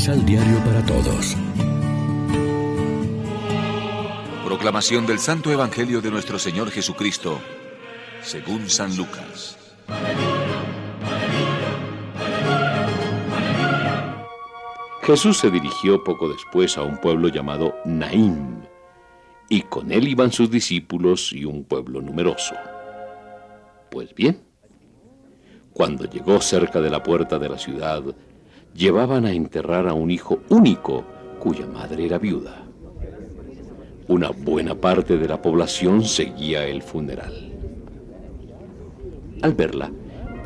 Misal Diario para Todos. Proclamación del Santo Evangelio de nuestro Señor Jesucristo, según San Lucas. Jesús se dirigió poco después a un pueblo llamado Naín, y con él iban sus discípulos y un pueblo numeroso. Pues bien, cuando llegó cerca de la puerta de la ciudad, llevaban a enterrar a un hijo único cuya madre era viuda. Una buena parte de la población seguía el funeral. Al verla,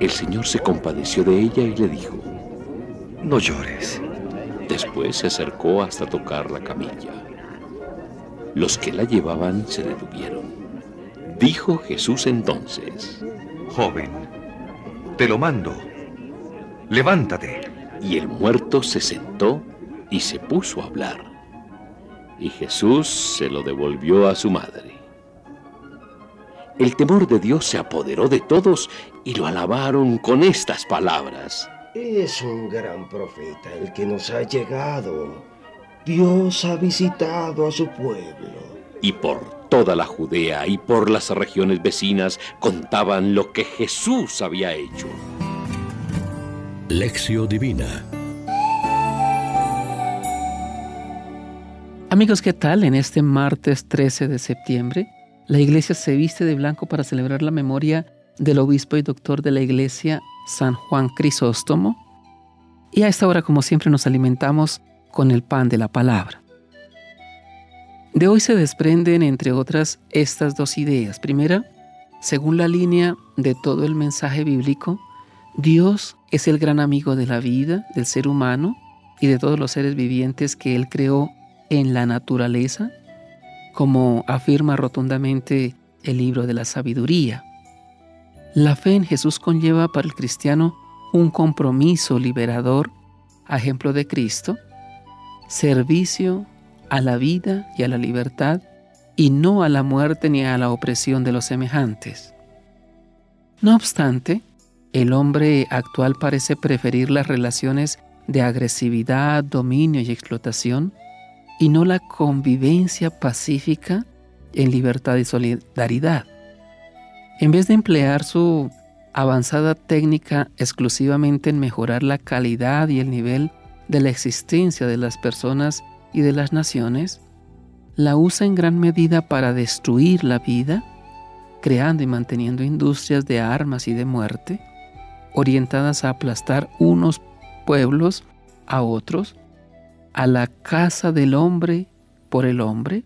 el Señor se compadeció de ella y le dijo, No llores. Después se acercó hasta tocar la camilla. Los que la llevaban se detuvieron. Dijo Jesús entonces, Joven, te lo mando. Levántate. Y el muerto se sentó y se puso a hablar. Y Jesús se lo devolvió a su madre. El temor de Dios se apoderó de todos y lo alabaron con estas palabras. Es un gran profeta el que nos ha llegado. Dios ha visitado a su pueblo. Y por toda la Judea y por las regiones vecinas contaban lo que Jesús había hecho. Lección Divina Amigos, ¿qué tal? En este martes 13 de septiembre, la iglesia se viste de blanco para celebrar la memoria del obispo y doctor de la iglesia, San Juan Crisóstomo. Y a esta hora, como siempre, nos alimentamos con el pan de la palabra. De hoy se desprenden, entre otras, estas dos ideas. Primera, según la línea de todo el mensaje bíblico, Dios es el gran amigo de la vida, del ser humano y de todos los seres vivientes que Él creó en la naturaleza, como afirma rotundamente el libro de la sabiduría. La fe en Jesús conlleva para el cristiano un compromiso liberador, ejemplo de Cristo, servicio a la vida y a la libertad, y no a la muerte ni a la opresión de los semejantes. No obstante, el hombre actual parece preferir las relaciones de agresividad, dominio y explotación y no la convivencia pacífica en libertad y solidaridad. En vez de emplear su avanzada técnica exclusivamente en mejorar la calidad y el nivel de la existencia de las personas y de las naciones, la usa en gran medida para destruir la vida, creando y manteniendo industrias de armas y de muerte, orientadas a aplastar unos pueblos a otros a la casa del hombre por el hombre,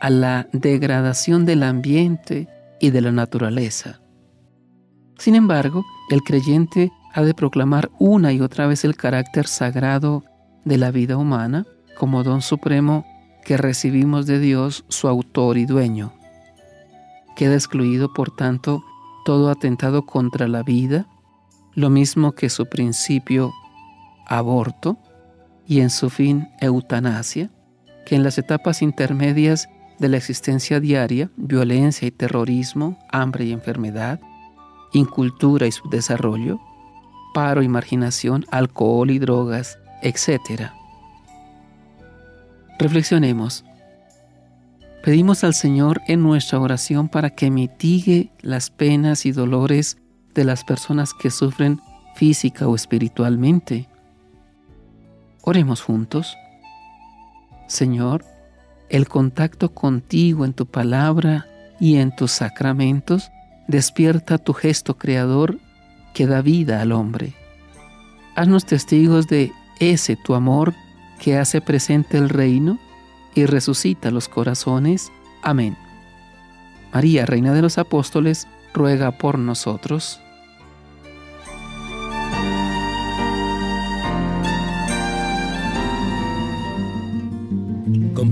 a la degradación del ambiente y de la naturaleza. Sin embargo, el creyente ha de proclamar una y otra vez el carácter sagrado de la vida humana como don supremo que recibimos de Dios, su autor y dueño. Queda excluido, por tanto, todo atentado contra la vida, lo mismo que su principio aborto, y en su fin eutanasia, que en las etapas intermedias de la existencia diaria, violencia y terrorismo, hambre y enfermedad, incultura y subdesarrollo, paro y marginación, alcohol y drogas, etc. Reflexionemos. Pedimos al Señor en nuestra oración para que mitigue las penas y dolores de las personas que sufren física o espiritualmente Oremos juntos. Señor, el contacto contigo en tu palabra y en tus sacramentos despierta tu gesto creador que da vida al hombre. Haznos testigos de ese tu amor que hace presente el reino y resucita los corazones. Amén. María, Reina de los Apóstoles, ruega por nosotros.